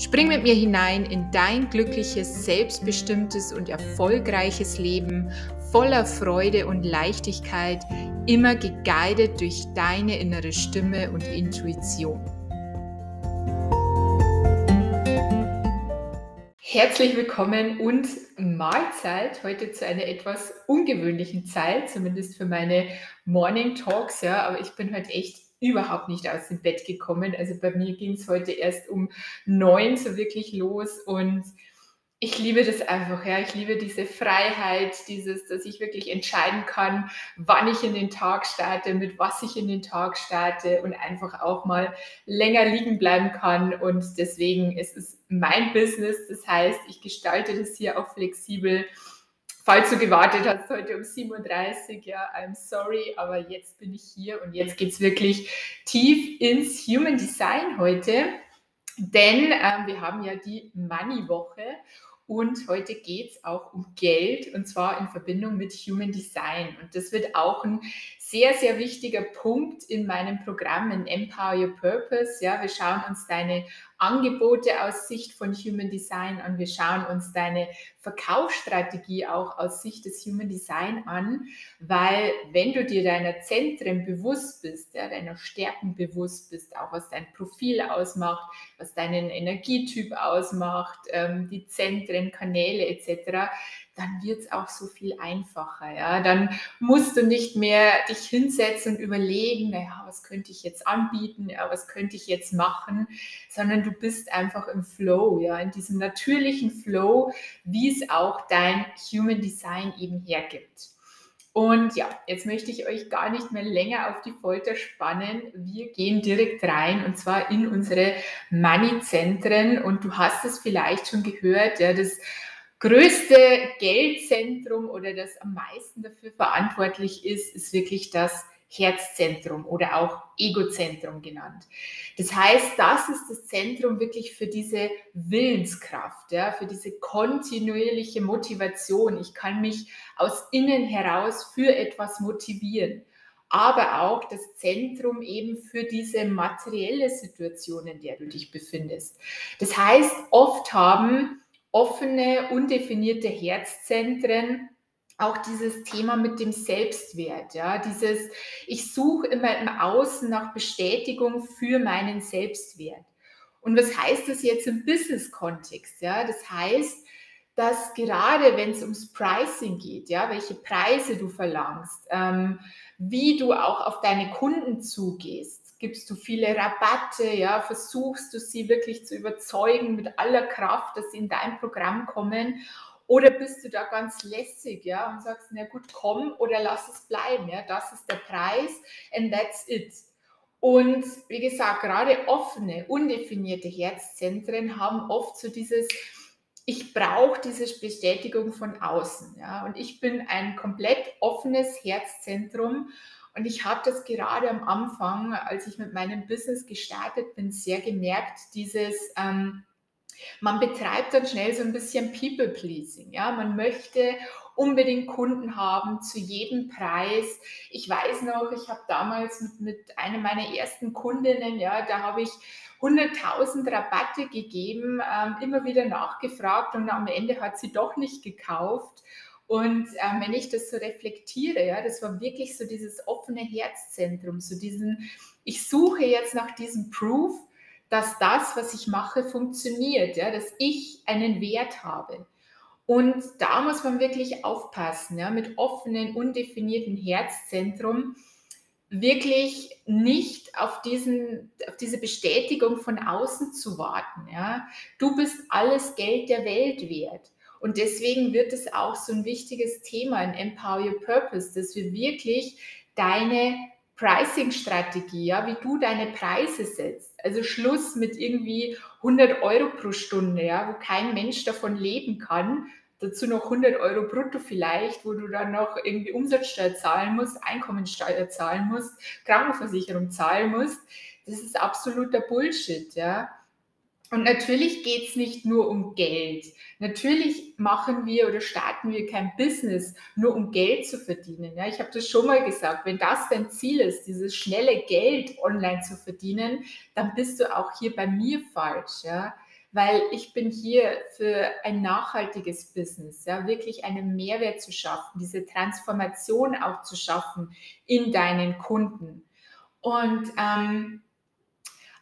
Spring mit mir hinein in dein glückliches, selbstbestimmtes und erfolgreiches Leben voller Freude und Leichtigkeit, immer geguidet durch deine innere Stimme und Intuition. Herzlich willkommen und Mahlzeit heute zu einer etwas ungewöhnlichen Zeit, zumindest für meine Morning Talks. Ja, aber ich bin heute echt überhaupt nicht aus dem Bett gekommen. Also bei mir ging es heute erst um neun so wirklich los und ich liebe das einfach, ja. Ich liebe diese Freiheit, dieses, dass ich wirklich entscheiden kann, wann ich in den Tag starte, mit was ich in den Tag starte und einfach auch mal länger liegen bleiben kann. Und deswegen ist es mein Business. Das heißt, ich gestalte das hier auch flexibel falls du gewartet hast, heute um 37, ja, I'm sorry, aber jetzt bin ich hier und jetzt geht es wirklich tief ins Human Design heute, denn ähm, wir haben ja die Money-Woche und heute geht es auch um Geld und zwar in Verbindung mit Human Design. Und das wird auch ein sehr, sehr wichtiger Punkt in meinem Programm in Empower Your Purpose. Ja, wir schauen uns deine Angebote aus Sicht von Human Design an. Wir schauen uns deine Verkaufsstrategie auch aus Sicht des Human Design an, weil wenn du dir deiner Zentren bewusst bist, ja, deiner Stärken bewusst bist, auch was dein Profil ausmacht, was deinen Energietyp ausmacht, ähm, die Zentren, Kanäle etc., dann wird es auch so viel einfacher. Ja? Dann musst du nicht mehr dich hinsetzen und überlegen, naja, was könnte ich jetzt anbieten, ja, was könnte ich jetzt machen, sondern du bist einfach im Flow, ja, in diesem natürlichen Flow, wie es auch dein Human Design eben hergibt. Und ja, jetzt möchte ich euch gar nicht mehr länger auf die Folter spannen. Wir gehen direkt rein und zwar in unsere Money-Zentren. Und du hast es vielleicht schon gehört, ja, das größte Geldzentrum oder das am meisten dafür verantwortlich ist, ist wirklich das Herzzentrum oder auch Egozentrum genannt. Das heißt, das ist das Zentrum wirklich für diese Willenskraft, ja, für diese kontinuierliche Motivation. Ich kann mich aus innen heraus für etwas motivieren aber auch das Zentrum eben für diese materielle Situation, in der du dich befindest. Das heißt, oft haben offene, undefinierte Herzzentren auch dieses Thema mit dem Selbstwert, ja, dieses, ich suche immer im Außen nach Bestätigung für meinen Selbstwert. Und was heißt das jetzt im Business-Kontext? Ja, das heißt, dass gerade wenn es ums Pricing geht, ja, welche Preise du verlangst, ähm, wie du auch auf deine Kunden zugehst, gibst du viele Rabatte, ja, versuchst du sie wirklich zu überzeugen mit aller Kraft, dass sie in dein Programm kommen oder bist du da ganz lässig, ja, und sagst, na gut, komm oder lass es bleiben, ja, das ist der Preis and that's it. Und wie gesagt, gerade offene, undefinierte Herzzentren haben oft so dieses, ich brauche diese Bestätigung von außen, ja, und ich bin ein komplett offenes Herzzentrum und ich habe das gerade am Anfang, als ich mit meinem Business gestartet bin, sehr gemerkt, dieses, ähm, man betreibt dann schnell so ein bisschen People-Pleasing. Ja? Man möchte unbedingt Kunden haben zu jedem Preis. Ich weiß noch, ich habe damals mit, mit einer meiner ersten Kundinnen, ja, da habe ich 100.000 Rabatte gegeben, ähm, immer wieder nachgefragt und am Ende hat sie doch nicht gekauft. Und ähm, wenn ich das so reflektiere, ja, das war wirklich so dieses offene Herzzentrum, so diesen, ich suche jetzt nach diesem Proof, dass das, was ich mache, funktioniert, ja, dass ich einen Wert habe. Und da muss man wirklich aufpassen, ja, mit offenen, undefinierten Herzzentrum, wirklich nicht auf, diesen, auf diese Bestätigung von außen zu warten. Ja. Du bist alles Geld der Welt wert. Und deswegen wird es auch so ein wichtiges Thema in Empower Your Purpose, dass wir wirklich deine Pricing-Strategie, ja, wie du deine Preise setzt. Also Schluss mit irgendwie 100 Euro pro Stunde, ja, wo kein Mensch davon leben kann. Dazu noch 100 Euro brutto vielleicht, wo du dann noch irgendwie Umsatzsteuer zahlen musst, Einkommensteuer zahlen musst, Krankenversicherung zahlen musst. Das ist absoluter Bullshit, ja. Und natürlich geht es nicht nur um Geld. Natürlich machen wir oder starten wir kein Business nur um Geld zu verdienen. Ja, ich habe das schon mal gesagt, wenn das dein Ziel ist, dieses schnelle Geld online zu verdienen, dann bist du auch hier bei mir falsch. Ja? Weil ich bin hier für ein nachhaltiges Business, ja, wirklich einen Mehrwert zu schaffen, diese Transformation auch zu schaffen in deinen Kunden. Und ähm,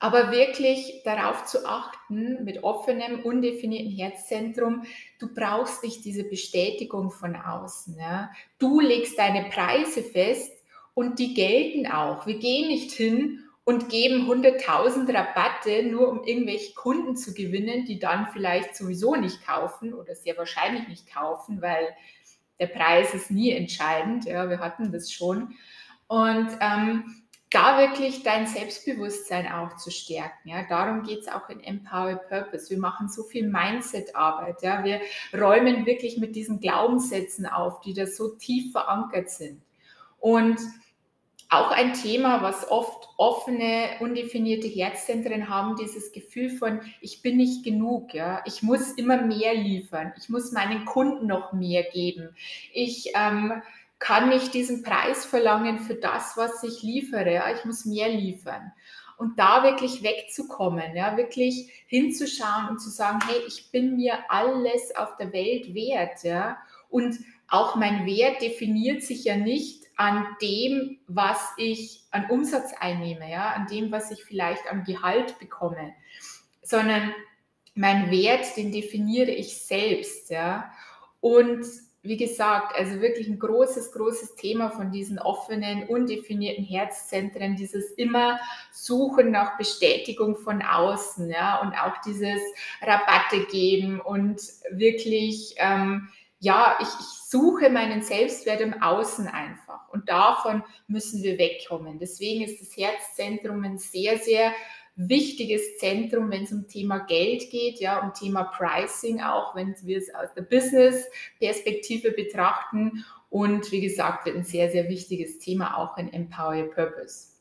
aber wirklich darauf zu achten, mit offenem, undefinierten Herzzentrum, du brauchst nicht diese Bestätigung von außen. Ja? Du legst deine Preise fest und die gelten auch. Wir gehen nicht hin und geben 100.000 Rabatte, nur um irgendwelche Kunden zu gewinnen, die dann vielleicht sowieso nicht kaufen oder sehr wahrscheinlich nicht kaufen, weil der Preis ist nie entscheidend. Ja, wir hatten das schon. Und ähm, da wirklich dein Selbstbewusstsein auch zu stärken. Ja, darum geht es auch in Empower Purpose. Wir machen so viel Mindset-Arbeit. Ja, wir räumen wirklich mit diesen Glaubenssätzen auf, die da so tief verankert sind. Und auch ein Thema, was oft offene, undefinierte Herzzentren haben, dieses Gefühl von, ich bin nicht genug, ja, ich muss immer mehr liefern, ich muss meinen Kunden noch mehr geben, ich ähm, kann nicht diesen Preis verlangen für das, was ich liefere. Ja? Ich muss mehr liefern. Und da wirklich wegzukommen, ja, wirklich hinzuschauen und zu sagen, hey, ich bin mir alles auf der Welt wert, ja. Und auch mein Wert definiert sich ja nicht an dem, was ich an Umsatz einnehme, ja, an dem, was ich vielleicht an Gehalt bekomme, sondern mein Wert, den definiere ich selbst, ja. Und wie gesagt, also wirklich ein großes, großes Thema von diesen offenen, undefinierten Herzzentren, dieses immer Suchen nach Bestätigung von außen, ja, und auch dieses Rabatte geben und wirklich, ähm, ja, ich, ich suche meinen Selbstwert im Außen einfach. Und davon müssen wir wegkommen. Deswegen ist das Herzzentrum ein sehr, sehr wichtiges Zentrum, wenn es um Thema Geld geht, ja, um Thema Pricing auch, wenn wir es aus der Business-Perspektive betrachten. Und wie gesagt, wird ein sehr, sehr wichtiges Thema auch in Empower Your Purpose.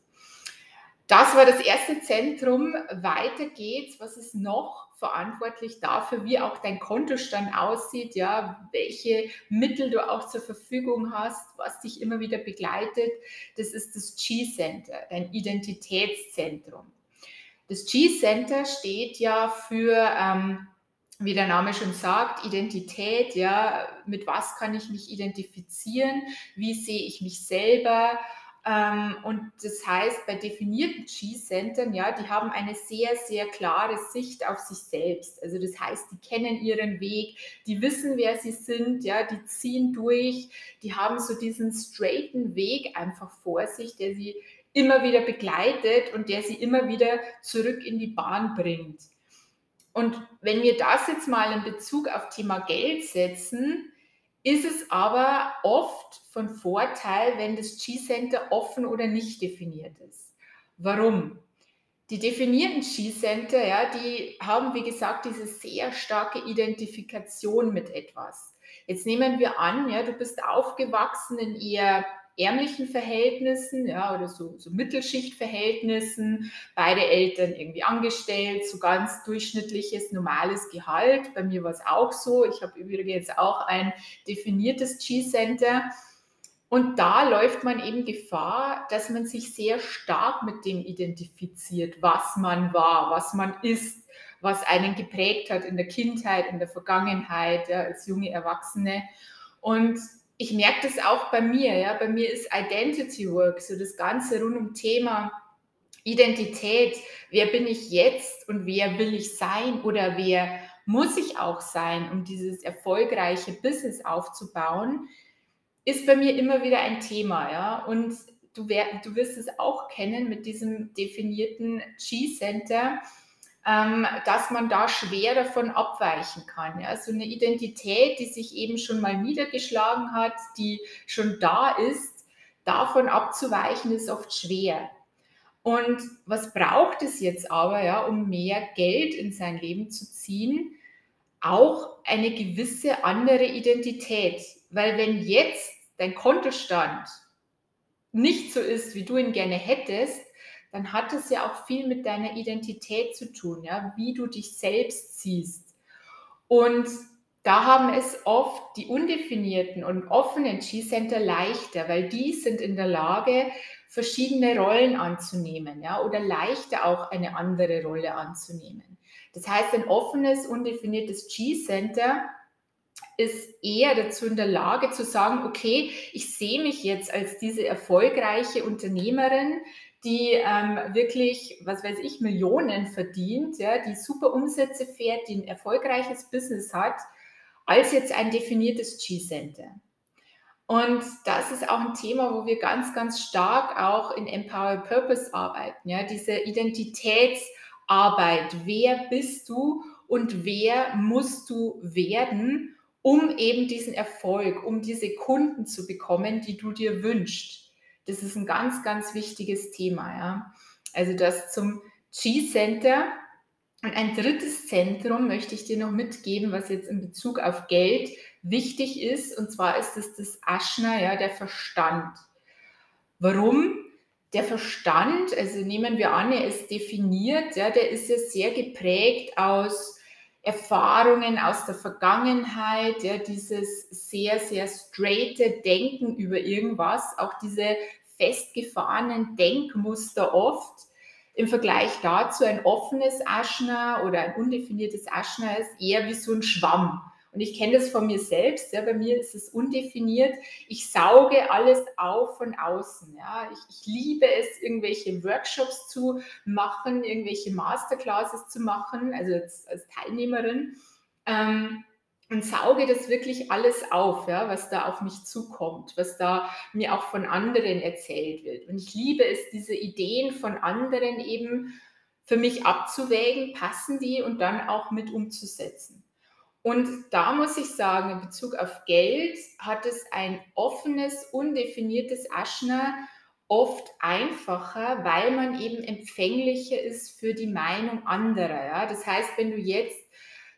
Das war das erste Zentrum. Weiter geht's. Was ist noch verantwortlich dafür, wie auch dein Kontostand aussieht, ja, welche Mittel du auch zur Verfügung hast, was dich immer wieder begleitet? Das ist das G-Center, dein Identitätszentrum. Das G-Center steht ja für, ähm, wie der Name schon sagt, Identität, ja, mit was kann ich mich identifizieren, wie sehe ich mich selber. Ähm, und das heißt, bei definierten G-Centern, ja, die haben eine sehr, sehr klare Sicht auf sich selbst. Also das heißt, die kennen ihren Weg, die wissen, wer sie sind, ja, die ziehen durch, die haben so diesen straighten Weg einfach vor sich, der sie immer wieder begleitet und der sie immer wieder zurück in die Bahn bringt. Und wenn wir das jetzt mal in Bezug auf Thema Geld setzen, ist es aber oft von Vorteil, wenn das G-Center offen oder nicht definiert ist. Warum? Die definierten G-Center, ja, die haben, wie gesagt, diese sehr starke Identifikation mit etwas. Jetzt nehmen wir an, ja, du bist aufgewachsen in eher ärmlichen Verhältnissen, ja, oder so, so Mittelschichtverhältnissen, beide Eltern irgendwie angestellt, so ganz durchschnittliches, normales Gehalt. Bei mir war es auch so. Ich habe übrigens auch ein definiertes G-Center. Und da läuft man eben Gefahr, dass man sich sehr stark mit dem identifiziert, was man war, was man ist, was einen geprägt hat in der Kindheit, in der Vergangenheit, ja, als junge Erwachsene. Und ich merke das auch bei mir. Ja? Bei mir ist Identity Work, so das Ganze rund um Thema Identität. Wer bin ich jetzt und wer will ich sein oder wer muss ich auch sein, um dieses erfolgreiche Business aufzubauen, ist bei mir immer wieder ein Thema. Ja? Und du, du wirst es auch kennen mit diesem definierten G-Center ähm, dass man da schwer davon abweichen kann. So eine Identität, die sich eben schon mal niedergeschlagen hat, die schon da ist, davon abzuweichen ist oft schwer. Und was braucht es jetzt aber, ja, um mehr Geld in sein Leben zu ziehen? Auch eine gewisse andere Identität. Weil wenn jetzt dein Kontostand nicht so ist, wie du ihn gerne hättest, dann hat es ja auch viel mit deiner Identität zu tun, ja, wie du dich selbst siehst. Und da haben es oft die undefinierten und offenen G-Center leichter, weil die sind in der Lage, verschiedene Rollen anzunehmen, ja, oder leichter auch eine andere Rolle anzunehmen. Das heißt, ein offenes, undefiniertes G-Center ist eher dazu in der Lage zu sagen, okay, ich sehe mich jetzt als diese erfolgreiche Unternehmerin, die ähm, wirklich, was weiß ich, Millionen verdient, ja, die super Umsätze fährt, die ein erfolgreiches Business hat, als jetzt ein definiertes G-Center. Und das ist auch ein Thema, wo wir ganz, ganz stark auch in Empower Purpose arbeiten. Ja, diese Identitätsarbeit. Wer bist du und wer musst du werden, um eben diesen Erfolg, um diese Kunden zu bekommen, die du dir wünschst? Das ist ein ganz, ganz wichtiges Thema. Ja. Also das zum G-Center. Und ein drittes Zentrum möchte ich dir noch mitgeben, was jetzt in Bezug auf Geld wichtig ist, und zwar ist es das Aschna, ja, der Verstand. Warum? Der Verstand, also nehmen wir an, er ist definiert, ja, der ist ja sehr geprägt aus Erfahrungen aus der Vergangenheit, ja, dieses sehr, sehr straighte Denken über irgendwas, auch diese festgefahrenen Denkmuster oft. Im Vergleich dazu ein offenes Aschna oder ein undefiniertes Aschna ist eher wie so ein Schwamm. Und ich kenne das von mir selbst. Ja, bei mir ist es undefiniert. Ich sauge alles auf von außen. Ja. Ich, ich liebe es, irgendwelche Workshops zu machen, irgendwelche Masterclasses zu machen, also als, als Teilnehmerin. Ähm, und sauge das wirklich alles auf, ja, was da auf mich zukommt, was da mir auch von anderen erzählt wird. Und ich liebe es, diese Ideen von anderen eben für mich abzuwägen, passen die und dann auch mit umzusetzen. Und da muss ich sagen, in Bezug auf Geld hat es ein offenes, undefiniertes Aschner oft einfacher, weil man eben empfänglicher ist für die Meinung anderer. Ja? Das heißt, wenn du jetzt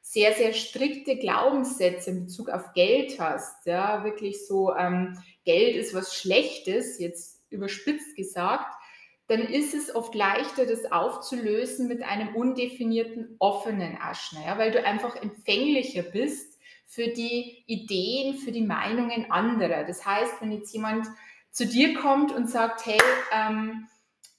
sehr, sehr strikte Glaubenssätze in Bezug auf Geld hast, ja, wirklich so, ähm, Geld ist was Schlechtes, jetzt überspitzt gesagt, dann ist es oft leichter, das aufzulösen mit einem undefinierten offenen Aschner, ja, weil du einfach empfänglicher bist für die Ideen, für die Meinungen anderer. Das heißt, wenn jetzt jemand zu dir kommt und sagt, hey, ähm,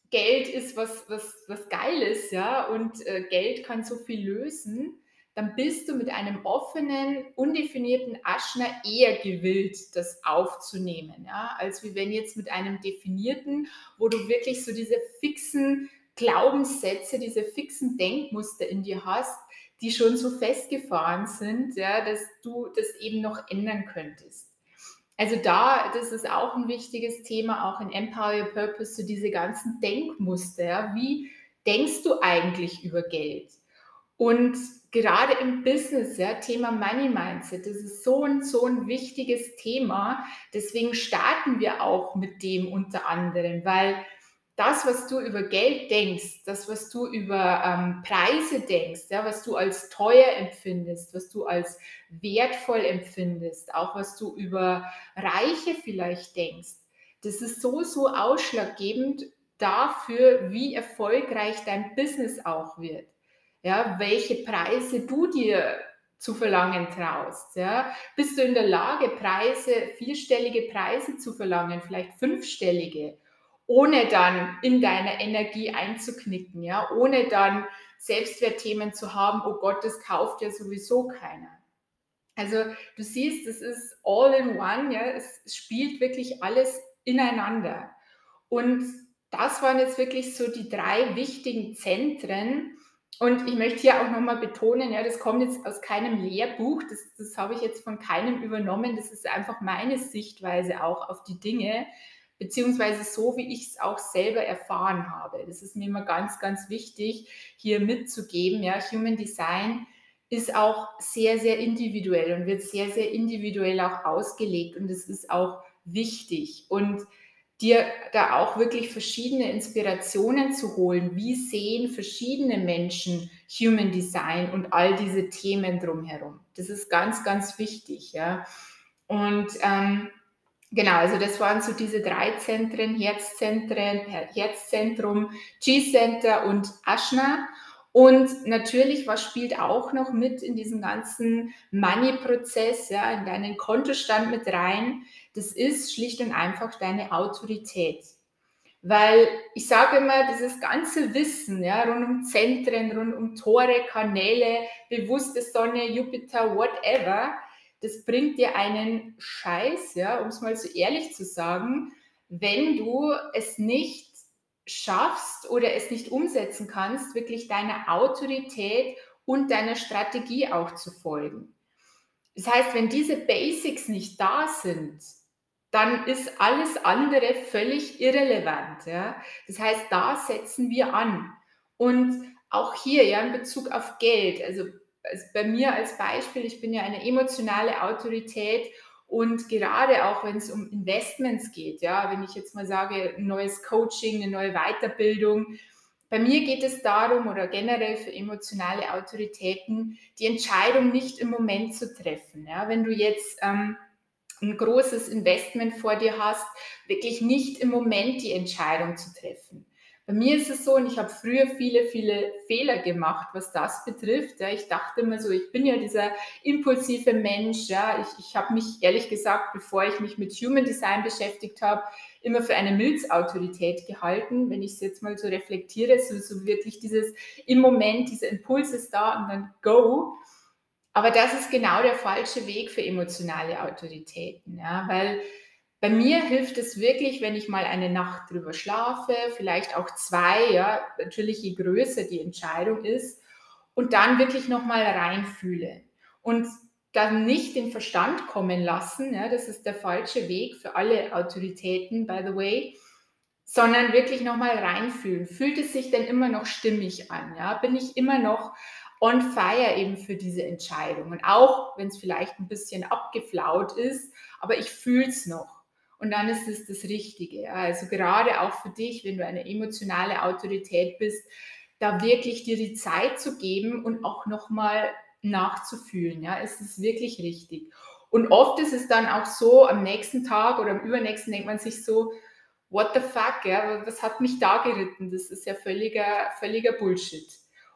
Geld ist was, was, was Geiles, ja, und äh, Geld kann so viel lösen, dann bist du mit einem offenen, undefinierten Aschner eher gewillt, das aufzunehmen, ja, als wie wenn jetzt mit einem definierten, wo du wirklich so diese fixen Glaubenssätze, diese fixen Denkmuster in dir hast, die schon so festgefahren sind, ja, dass du das eben noch ändern könntest. Also da, das ist auch ein wichtiges Thema, auch in Empower Your Purpose, so diese ganzen Denkmuster. Wie denkst du eigentlich über Geld? Und gerade im Business, ja, Thema Money Mindset, das ist so ein, so ein wichtiges Thema. Deswegen starten wir auch mit dem unter anderem, weil das, was du über Geld denkst, das, was du über ähm, Preise denkst, ja, was du als teuer empfindest, was du als wertvoll empfindest, auch was du über Reiche vielleicht denkst, das ist so, so ausschlaggebend dafür, wie erfolgreich dein Business auch wird ja, welche Preise du dir zu verlangen traust. Ja? Bist du in der Lage, Preise, vierstellige Preise zu verlangen, vielleicht fünfstellige, ohne dann in deiner Energie einzuknicken, ja? ohne dann Selbstwertthemen zu haben, oh Gott, das kauft ja sowieso keiner. Also du siehst, es ist all in one, ja? es spielt wirklich alles ineinander. Und das waren jetzt wirklich so die drei wichtigen Zentren, und ich möchte hier auch nochmal betonen, ja, das kommt jetzt aus keinem Lehrbuch, das, das habe ich jetzt von keinem übernommen, das ist einfach meine Sichtweise auch auf die Dinge, beziehungsweise so, wie ich es auch selber erfahren habe. Das ist mir immer ganz, ganz wichtig, hier mitzugeben. Ja, Human Design ist auch sehr, sehr individuell und wird sehr, sehr individuell auch ausgelegt und es ist auch wichtig. Und dir da auch wirklich verschiedene Inspirationen zu holen. Wie sehen verschiedene Menschen Human Design und all diese Themen drumherum? Das ist ganz, ganz wichtig, ja. Und ähm, genau, also das waren so diese drei Zentren, Herzzentren, Herzzentrum, G-Center und Ashna. Und natürlich, was spielt auch noch mit in diesen ganzen Money-Prozess, ja, in deinen Kontostand mit rein? Das ist schlicht und einfach deine Autorität. Weil ich sage immer, dieses ganze Wissen ja, rund um Zentren, rund um Tore, Kanäle, bewusste Sonne, Jupiter, whatever, das bringt dir einen Scheiß, ja, um es mal so ehrlich zu sagen, wenn du es nicht schaffst oder es nicht umsetzen kannst, wirklich deiner Autorität und deiner Strategie auch zu folgen. Das heißt, wenn diese Basics nicht da sind, dann ist alles andere völlig irrelevant. Ja? Das heißt, da setzen wir an. Und auch hier, ja, in Bezug auf Geld, also, bei mir als Beispiel, ich bin ja eine emotionale Autorität und gerade auch wenn es um Investments geht, ja, wenn ich jetzt mal sage, ein neues Coaching, eine neue Weiterbildung, bei mir geht es darum oder generell für emotionale Autoritäten, die Entscheidung nicht im Moment zu treffen. Ja, wenn du jetzt ähm, ein großes Investment vor dir hast, wirklich nicht im Moment die Entscheidung zu treffen. Bei mir ist es so, und ich habe früher viele, viele Fehler gemacht, was das betrifft. Ja, ich dachte immer so, ich bin ja dieser impulsive Mensch. Ja, ich, ich habe mich ehrlich gesagt, bevor ich mich mit Human Design beschäftigt habe, immer für eine Milzautorität gehalten. Wenn ich es jetzt mal so reflektiere, so, so wirklich dieses im Moment, dieser Impuls ist da und dann go. Aber das ist genau der falsche Weg für emotionale Autoritäten, ja, weil bei mir hilft es wirklich, wenn ich mal eine Nacht drüber schlafe, vielleicht auch zwei, ja, natürlich je größer die Entscheidung ist, und dann wirklich nochmal reinfühle. Und dann nicht den Verstand kommen lassen, ja, das ist der falsche Weg für alle Autoritäten, by the way, sondern wirklich nochmal reinfühlen. Fühlt es sich denn immer noch stimmig an? Ja? Bin ich immer noch on fire eben für diese Entscheidung? Und auch wenn es vielleicht ein bisschen abgeflaut ist, aber ich fühle es noch und dann ist es das Richtige. Also gerade auch für dich, wenn du eine emotionale Autorität bist, da wirklich dir die Zeit zu geben und auch nochmal nachzufühlen. Ja, es ist wirklich richtig. Und oft ist es dann auch so, am nächsten Tag oder am übernächsten denkt man sich so, what the fuck, ja, was hat mich da geritten? Das ist ja völliger, völliger Bullshit.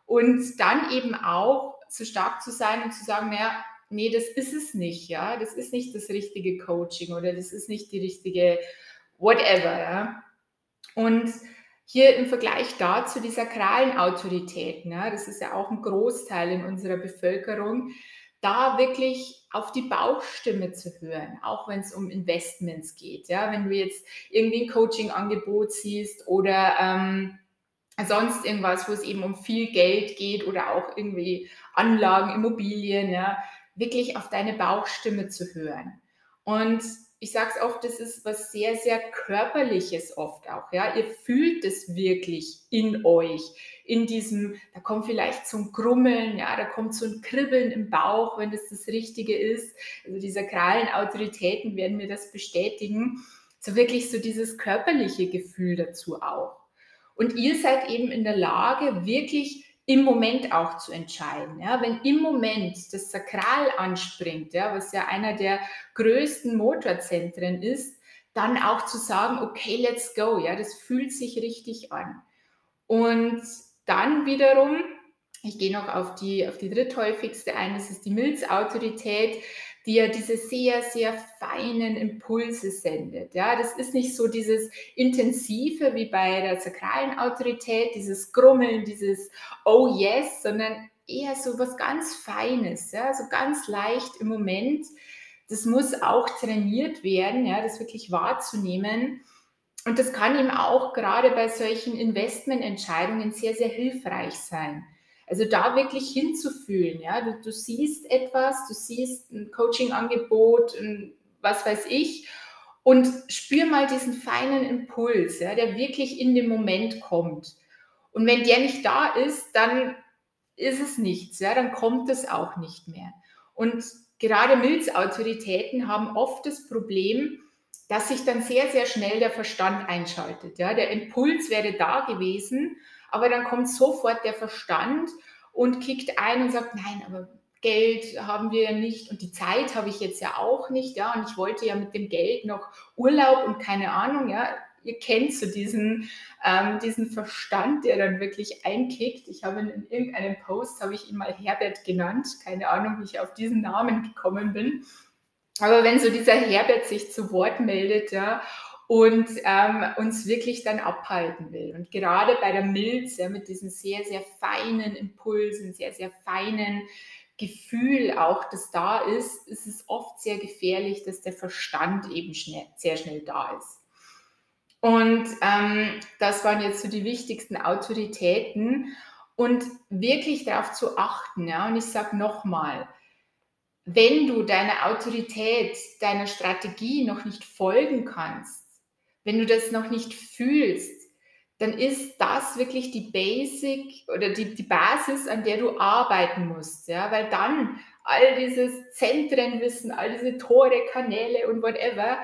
Und dann eben auch so stark zu sein und zu sagen, naja, nee, das ist es nicht, ja, das ist nicht das richtige Coaching oder das ist nicht die richtige whatever, ja. Und hier im Vergleich dazu die sakralen Autoritäten, ja, das ist ja auch ein Großteil in unserer Bevölkerung, da wirklich auf die Bauchstimme zu hören, auch wenn es um Investments geht. Ja, wenn du jetzt irgendwie ein Coaching-Angebot siehst oder ähm, sonst irgendwas, wo es eben um viel Geld geht oder auch irgendwie Anlagen, Immobilien, ja, wirklich auf deine Bauchstimme zu hören. Und ich sage es oft, das ist was sehr, sehr körperliches oft auch. Ja, ihr fühlt es wirklich in euch, in diesem, da kommt vielleicht so ein Grummeln, ja, da kommt so ein Kribbeln im Bauch, wenn das das Richtige ist. Also die sakralen Autoritäten werden mir das bestätigen. So wirklich so dieses körperliche Gefühl dazu auch. Und ihr seid eben in der Lage, wirklich im Moment auch zu entscheiden. Ja? Wenn im Moment das Sakral anspringt, ja, was ja einer der größten Motorzentren ist, dann auch zu sagen, okay, let's go, ja, das fühlt sich richtig an. Und dann wiederum, ich gehe noch auf die, auf die dritthäufigste ein, das ist die Milzautorität die ja diese sehr, sehr feinen Impulse sendet. Ja, das ist nicht so dieses intensive wie bei der sakralen Autorität, dieses Grummeln, dieses Oh yes, sondern eher so was ganz Feines, ja, so ganz leicht im Moment. Das muss auch trainiert werden, ja, das wirklich wahrzunehmen. Und das kann ihm auch gerade bei solchen Investmententscheidungen sehr, sehr hilfreich sein. Also da wirklich hinzufühlen, ja, du, du siehst etwas, du siehst ein Coaching-Angebot, was weiß ich, und spür mal diesen feinen Impuls, ja, der wirklich in dem Moment kommt. Und wenn der nicht da ist, dann ist es nichts, ja, dann kommt es auch nicht mehr. Und gerade Milzautoritäten haben oft das Problem, dass sich dann sehr, sehr schnell der Verstand einschaltet. Ja? Der Impuls wäre da gewesen, aber dann kommt sofort der Verstand und kickt ein und sagt, nein, aber Geld haben wir ja nicht und die Zeit habe ich jetzt ja auch nicht, ja, und ich wollte ja mit dem Geld noch Urlaub und keine Ahnung, ja, ihr kennt so diesen, ähm, diesen Verstand, der dann wirklich einkickt. Ich habe in, in irgendeinem Post, habe ich ihn mal Herbert genannt, keine Ahnung, wie ich auf diesen Namen gekommen bin. Aber wenn so dieser Herbert sich zu Wort meldet, ja, und ähm, uns wirklich dann abhalten will. Und gerade bei der Milz, ja, mit diesen sehr, sehr feinen Impulsen, sehr, sehr feinen Gefühl auch, das da ist, ist es oft sehr gefährlich, dass der Verstand eben schnell, sehr schnell da ist. Und ähm, das waren jetzt so die wichtigsten Autoritäten und wirklich darauf zu achten. Ja? Und ich sage nochmal, wenn du deiner Autorität, deiner Strategie noch nicht folgen kannst, wenn du das noch nicht fühlst, dann ist das wirklich die Basic oder die, die Basis, an der du arbeiten musst. Ja? Weil dann all dieses Zentrenwissen, all diese Tore, Kanäle und whatever,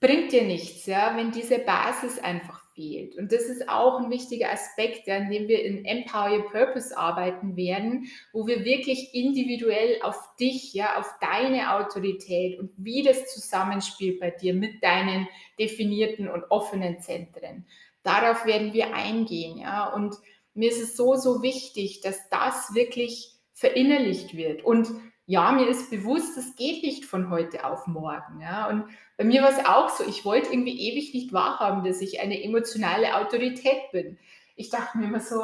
bringt dir nichts, ja, wenn diese Basis einfach fehlt. Und das ist auch ein wichtiger Aspekt, ja, in dem wir in Empower Your Purpose arbeiten werden, wo wir wirklich individuell auf dich, ja, auf deine Autorität und wie das zusammenspielt bei dir mit deinen definierten und offenen Zentren. Darauf werden wir eingehen, ja. Und mir ist es so, so wichtig, dass das wirklich verinnerlicht wird. Und ja, mir ist bewusst, das geht nicht von heute auf morgen. Ja. Und bei mir war es auch so, ich wollte irgendwie ewig nicht wahrhaben, dass ich eine emotionale Autorität bin. Ich dachte mir immer so,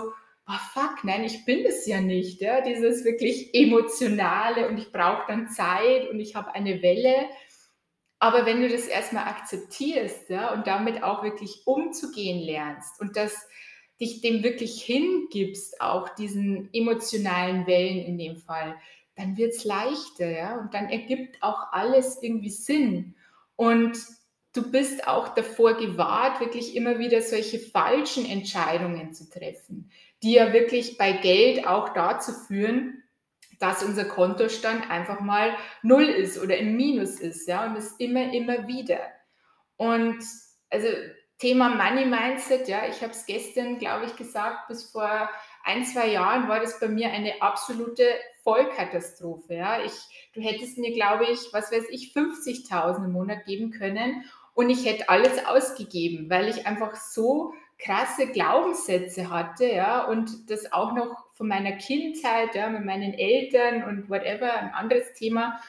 oh fuck, nein, ich bin es ja nicht. Ja. Dieses wirklich emotionale und ich brauche dann Zeit und ich habe eine Welle. Aber wenn du das erstmal akzeptierst ja, und damit auch wirklich umzugehen lernst und das dich dem wirklich hingibst, auch diesen emotionalen Wellen in dem Fall, dann wird es leichter, ja, und dann ergibt auch alles irgendwie Sinn. Und du bist auch davor gewahrt, wirklich immer wieder solche falschen Entscheidungen zu treffen, die ja wirklich bei Geld auch dazu führen, dass unser Kontostand einfach mal null ist oder im Minus ist, ja, und das immer, immer wieder. Und also Thema Money Mindset, ja, ich habe es gestern, glaube ich, gesagt, bis vor ein, zwei Jahren war das bei mir eine absolute Vollkatastrophe. Ja. Ich, du hättest mir, glaube ich, was weiß ich, 50.000 im Monat geben können und ich hätte alles ausgegeben, weil ich einfach so krasse Glaubenssätze hatte, ja, und das auch noch von meiner Kindheit, ja, mit meinen Eltern und whatever, ein anderes Thema.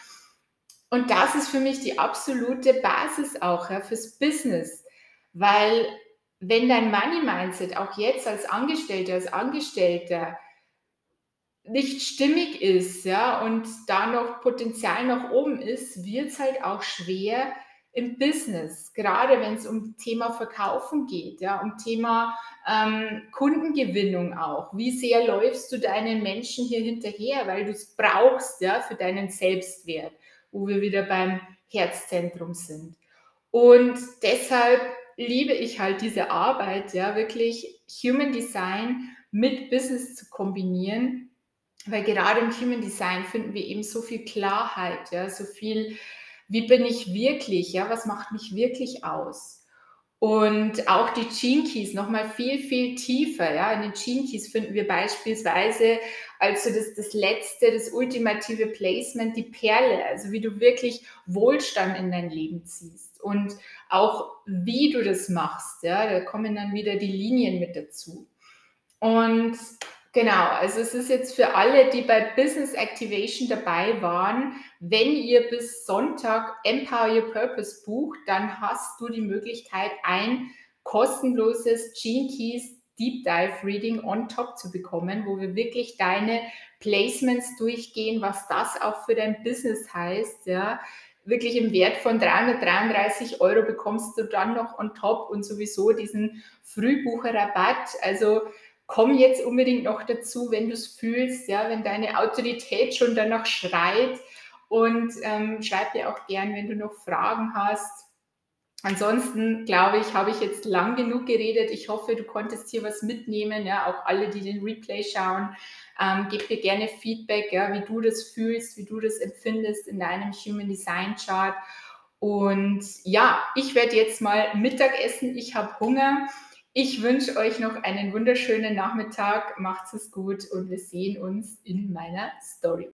Und das ist für mich die absolute Basis auch ja, fürs Business, weil wenn dein Money Mindset auch jetzt als Angestellter, als Angestellter nicht stimmig ist, ja, und da noch Potenzial nach oben ist, wird es halt auch schwer im Business, gerade wenn es um Thema Verkaufen geht, ja, um Thema ähm, Kundengewinnung auch. Wie sehr läufst du deinen Menschen hier hinterher, weil du es brauchst, ja, für deinen Selbstwert, wo wir wieder beim Herzzentrum sind. Und deshalb liebe ich halt diese Arbeit, ja, wirklich Human Design mit Business zu kombinieren, weil gerade im Human Design finden wir eben so viel Klarheit, ja, so viel, wie bin ich wirklich, ja, was macht mich wirklich aus? Und auch die Gene Keys nochmal viel, viel tiefer. Ja. In den Gene Keys finden wir beispielsweise also das, das letzte, das ultimative Placement, die Perle, also wie du wirklich Wohlstand in dein Leben ziehst und auch wie du das machst. Ja. Da kommen dann wieder die Linien mit dazu. Und Genau, also es ist jetzt für alle, die bei Business Activation dabei waren, wenn ihr bis Sonntag Empower Your Purpose bucht, dann hast du die Möglichkeit, ein kostenloses Gene Keys Deep Dive Reading on top zu bekommen, wo wir wirklich deine Placements durchgehen, was das auch für dein Business heißt, ja. Wirklich im Wert von 333 Euro bekommst du dann noch on top und sowieso diesen Frühbucherrabatt. Also komm jetzt unbedingt noch dazu, wenn du es fühlst, ja, wenn deine Autorität schon danach schreit. Und ähm, schreib dir auch gern, wenn du noch Fragen hast. Ansonsten glaube ich, habe ich jetzt lang genug geredet. Ich hoffe, du konntest hier was mitnehmen. Ja, auch alle, die den Replay schauen, ähm, gib mir gerne Feedback, ja, wie du das fühlst, wie du das empfindest in deinem Human Design Chart. Und ja, ich werde jetzt mal Mittag essen. Ich habe Hunger. Ich wünsche euch noch einen wunderschönen Nachmittag. Macht's es gut und wir sehen uns in meiner Story.